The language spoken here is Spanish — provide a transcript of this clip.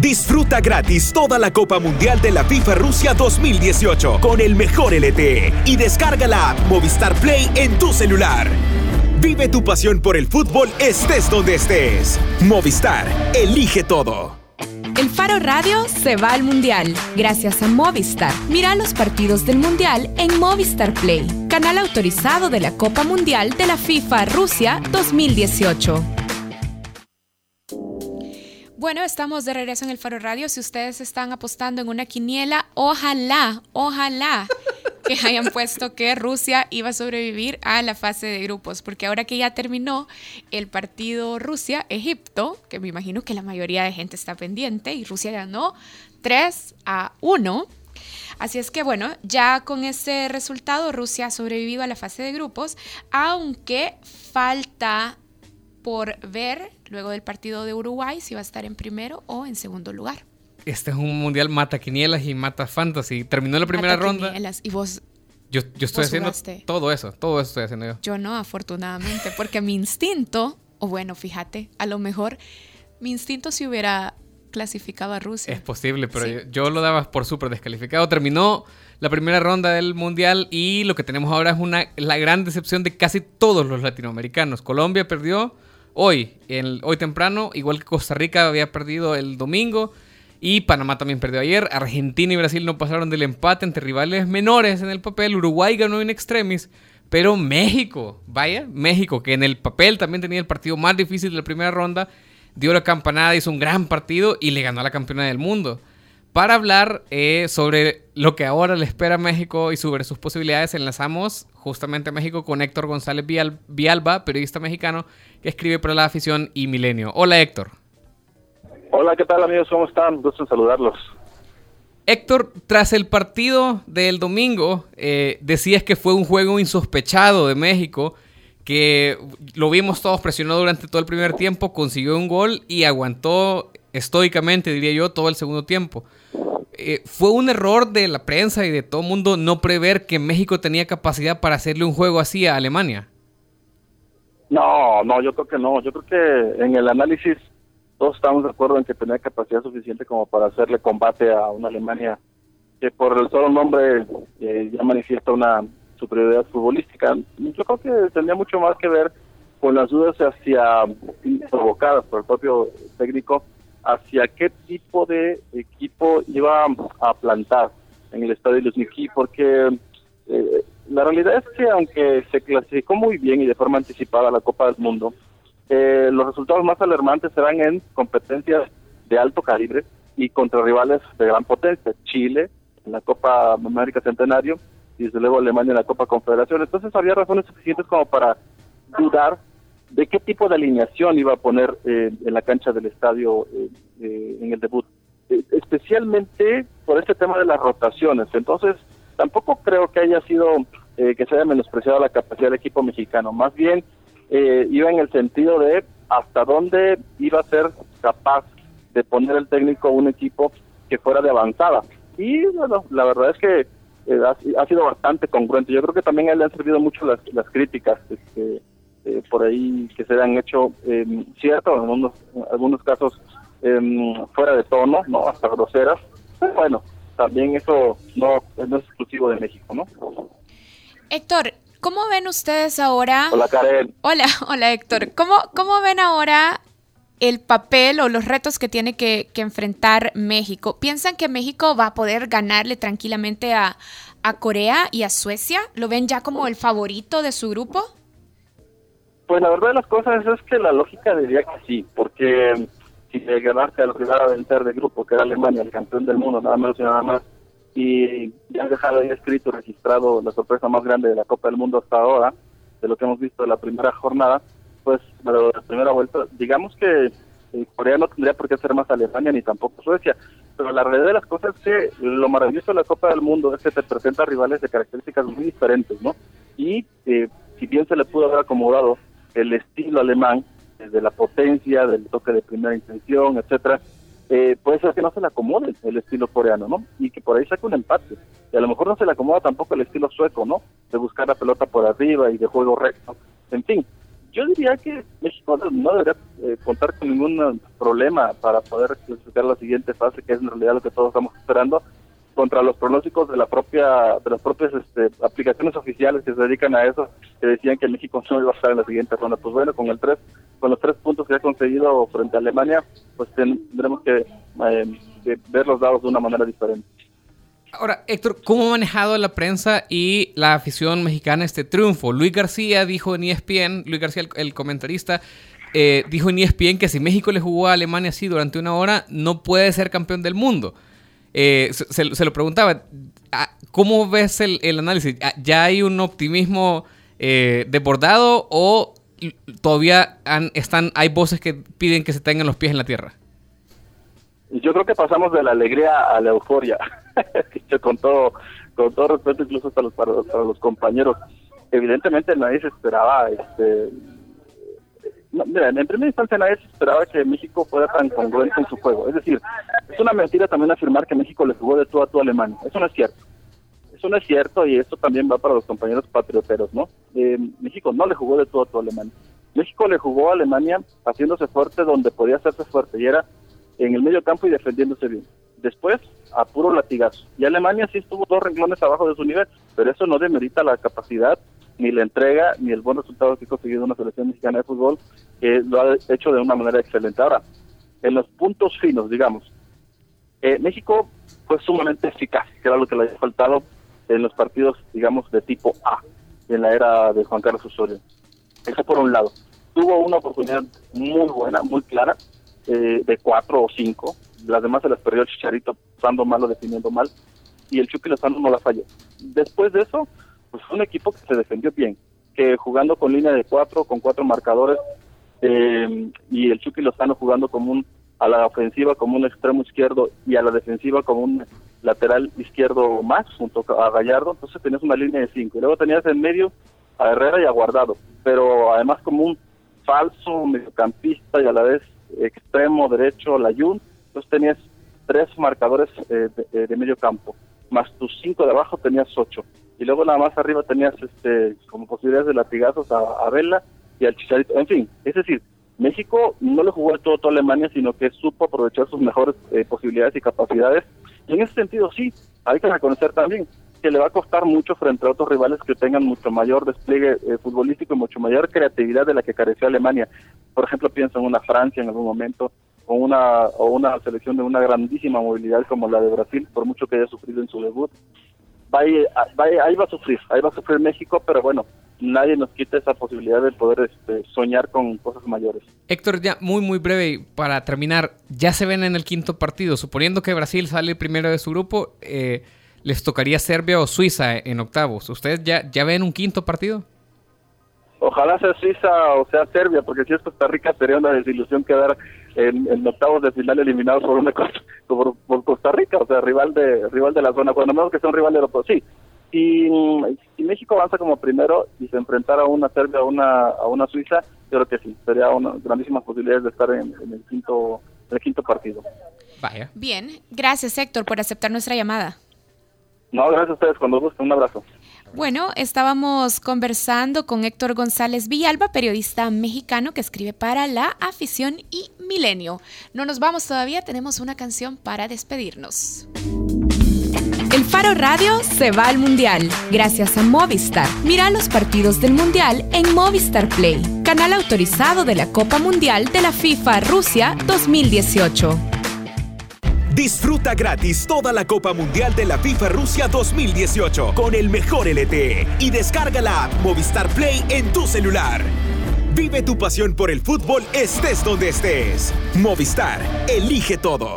Disfruta gratis toda la Copa Mundial de la FIFA Rusia 2018 con el mejor LTE y descarga la app Movistar Play en tu celular. Vive tu pasión por el fútbol estés donde estés. Movistar, elige todo. El Faro Radio se va al Mundial gracias a Movistar. Mira los partidos del Mundial en Movistar Play, canal autorizado de la Copa Mundial de la FIFA Rusia 2018. Bueno, estamos de regreso en el Faro Radio. Si ustedes están apostando en una quiniela, ojalá, ojalá que hayan puesto que Rusia iba a sobrevivir a la fase de grupos, porque ahora que ya terminó el partido Rusia-Egipto, que me imagino que la mayoría de gente está pendiente, y Rusia ganó 3 a 1. Así es que bueno, ya con ese resultado Rusia ha sobrevivido a la fase de grupos, aunque falta por ver luego del partido de Uruguay si va a estar en primero o en segundo lugar. Este es un mundial mata quinielas y mata fantasy. Terminó la primera ronda. Y vos. Yo, yo estoy haciendo todo eso, todo eso estoy haciendo yo. Yo no, afortunadamente, porque mi instinto, o bueno, fíjate, a lo mejor mi instinto si hubiera clasificado a Rusia. Es posible, pero yo, yo, lo daba por súper descalificado. Terminó la primera ronda del mundial y lo que tenemos ahora es una, la gran decepción de casi todos los latinoamericanos. Colombia perdió hoy, hoy temprano, igual que Costa Rica había perdido el domingo. Y Panamá también perdió ayer. Argentina y Brasil no pasaron del empate entre rivales menores en el papel. Uruguay ganó en extremis. Pero México, vaya, México, que en el papel también tenía el partido más difícil de la primera ronda, dio la campanada, hizo un gran partido y le ganó a la campeona del mundo. Para hablar eh, sobre lo que ahora le espera a México y sobre sus posibilidades, enlazamos justamente a México con Héctor González Vialba, periodista mexicano que escribe para La Afición y Milenio. Hola Héctor. Hola, ¿qué tal amigos? ¿Cómo están? Gusto en saludarlos. Héctor, tras el partido del domingo, eh, decías que fue un juego insospechado de México, que lo vimos todos presionado durante todo el primer tiempo, consiguió un gol y aguantó estoicamente, diría yo, todo el segundo tiempo. Eh, ¿Fue un error de la prensa y de todo el mundo no prever que México tenía capacidad para hacerle un juego así a Alemania? No, no, yo creo que no. Yo creo que en el análisis todos estamos de acuerdo en que tenía capacidad suficiente como para hacerle combate a una Alemania que por el solo nombre eh, ya manifiesta una superioridad futbolística. Yo creo que tendría mucho más que ver con las dudas hacia provocadas por el propio técnico hacia qué tipo de equipo iba a plantar en el estadio Luzhniki, porque eh, la realidad es que aunque se clasificó muy bien y de forma anticipada la Copa del Mundo, eh, los resultados más alarmantes serán en competencias de alto calibre y contra rivales de gran potencia, Chile en la Copa América Centenario y desde luego Alemania en la Copa Confederación. Entonces había razones suficientes como para dudar de qué tipo de alineación iba a poner eh, en la cancha del estadio eh, eh, en el debut, especialmente por este tema de las rotaciones. Entonces, tampoco creo que haya sido que se haya menospreciado la capacidad del equipo mexicano, más bien iba en el sentido de hasta dónde iba a ser capaz de poner el técnico un equipo que fuera de avanzada. Y bueno, la verdad es que ha, sido bastante congruente. Yo creo que también él le han servido mucho las, las críticas. Este, eh, por ahí que se han hecho eh, cierto, en algunos, algunos casos em, fuera de tono, no hasta groseras. Pero bueno, también eso no, es exclusivo de México, ¿no? Héctor, ¿cómo ven ustedes ahora? Hola, Karen. Hola, hola, Héctor. ¿Cómo, cómo ven ahora el papel o los retos que tiene que, que, enfrentar México. ¿Piensan que México va a poder ganarle tranquilamente a, a, Corea y a Suecia? ¿Lo ven ya como el favorito de su grupo? Pues la verdad de las cosas es que la lógica diría que sí, porque si le ganaste a lo que iba a vencer de grupo, que era Alemania, el campeón del mundo, nada menos y nada más, y ya han dejado ahí escrito, registrado la sorpresa más grande de la Copa del Mundo hasta ahora, de lo que hemos visto de la primera jornada, pues de la primera vuelta, digamos que eh, Corea no tendría por qué ser más Alemania ni tampoco Suecia, pero la realidad de las cosas es que lo maravilloso de la Copa del Mundo es que te presenta rivales de características muy diferentes, ¿no? Y eh, si bien se le pudo haber acomodado el estilo alemán, desde la potencia, del toque de primera intención, etcétera, eh, puede ser que no se le acomode el estilo coreano, ¿no? Y que por ahí saque un empate. Y a lo mejor no se le acomoda tampoco el estilo sueco, ¿no? De buscar la pelota por arriba y de juego recto. En fin, yo diría que México no debería eh, contar con ningún problema para poder clasificar la siguiente fase, que es en realidad lo que todos estamos esperando, contra los pronósticos de la propia de las propias este, aplicaciones oficiales que se dedican a eso, que decían que México no iba a estar en la siguiente ronda. Pues bueno, con el tres, con los tres puntos que ha conseguido frente a Alemania, pues tendremos que eh, ver los dados de una manera diferente. Ahora, Héctor, ¿cómo ha manejado la prensa y la afición mexicana este triunfo? Luis García dijo en ESPN, Luis García, el, comentarista, eh, dijo en ESPN que si México le jugó a Alemania así durante una hora, no puede ser campeón del mundo. Eh, se, lo preguntaba, ah, ¿cómo ves el, análisis? Ah, ¿Ya hay un optimismo eh, desbordado o todavía están, hay voces que piden que se tengan los pies en la tierra? Yo creo que pasamos de la alegría a la euforia. con todo con todo respeto incluso hasta los para, los compañeros evidentemente nadie se esperaba este mira, en primera instancia nadie se esperaba que México fuera tan congruente en su juego. Es decir es una mentira también afirmar que México le jugó de todo a todo a Alemania. Eso no es cierto. Eso no es cierto y esto también va para los compañeros patrioteros no eh, México no le jugó de todo a todo a Alemania. México le jugó a Alemania haciéndose fuerte donde podía hacerse fuerte y era en el medio campo y defendiéndose bien. Después a puro latigazo. Y Alemania sí estuvo dos renglones abajo de su nivel, pero eso no demerita la capacidad, ni la entrega, ni el buen resultado que ha conseguido una selección mexicana de fútbol, que lo ha hecho de una manera excelente. Ahora, en los puntos finos, digamos, eh, México fue sumamente eficaz, que era lo que le había faltado en los partidos, digamos, de tipo A, en la era de Juan Carlos Osorio. Eso por un lado. Tuvo una oportunidad muy buena, muy clara, eh, de cuatro o cinco, las demás se las perdió el Chicharito usando mal o definiendo mal, y el Chucky Lozano no la falló. Después de eso, pues un equipo que se defendió bien, que jugando con línea de cuatro, con cuatro marcadores, eh, y el Chucky Lozano jugando como un a la ofensiva como un extremo izquierdo y a la defensiva como un lateral izquierdo más junto a Gallardo, entonces tenías una línea de cinco y luego tenías en medio a Herrera y a Guardado, pero además como un falso mediocampista y a la vez extremo derecho Layun, entonces tenías tres marcadores eh, eh, de, medio campo, más tus cinco de abajo tenías ocho. Y luego nada más arriba tenías este como posibilidades de latigazos a, Vela y al Chicharito. En fin, es decir, México no le jugó de todo, a Alemania, sino que supo aprovechar sus mejores eh, posibilidades y capacidades. Y en ese sentido, sí, hay que reconocer también que le va a costar mucho frente a otros rivales que tengan mucho mayor despliegue futbolístico y mucho mayor creatividad de la que careció Alemania. Por ejemplo, pienso en una Francia en algún momento, o una, o una selección de una grandísima movilidad como la de Brasil, por mucho que haya sufrido en su debut. Va ahí va a sufrir, ahí va a sufrir México, pero bueno, nadie nos quita esa posibilidad de poder este, soñar con cosas mayores. Héctor, ya muy, muy breve, para terminar, ya se ven en el quinto partido, suponiendo que Brasil sale primero de su grupo, eh, les tocaría Serbia o Suiza en octavos. ¿Ustedes ya, ya ven un quinto partido? Ojalá sea Suiza o sea Serbia, porque si es Costa Rica sería una desilusión quedar en, octavos de final eliminados por una por, Costa Rica, o sea, rival de rival de la zona, cuando menos que sea un rival europeo, sí. Y si México avanza como primero y se enfrentara a una Serbia o una, a una Suiza, yo creo que sí, sería una grandísimas posibilidades de estar en, el quinto el quinto partido. Vaya. Bien, gracias Héctor por aceptar nuestra llamada. No, gracias a ustedes, cuando gusten, un abrazo. Bueno, estábamos conversando con Héctor González Villalba, periodista mexicano que escribe para La Afición y Milenio. No nos vamos todavía, tenemos una canción para despedirnos. El Faro Radio se va al Mundial gracias a Movistar. Mira los partidos del Mundial en Movistar Play, canal autorizado de la Copa Mundial de la FIFA Rusia 2018. Disfruta gratis toda la Copa Mundial de la FIFA Rusia 2018 con el mejor LTE y descarga la app Movistar Play en tu celular. Vive tu pasión por el fútbol estés donde estés. Movistar, elige todo.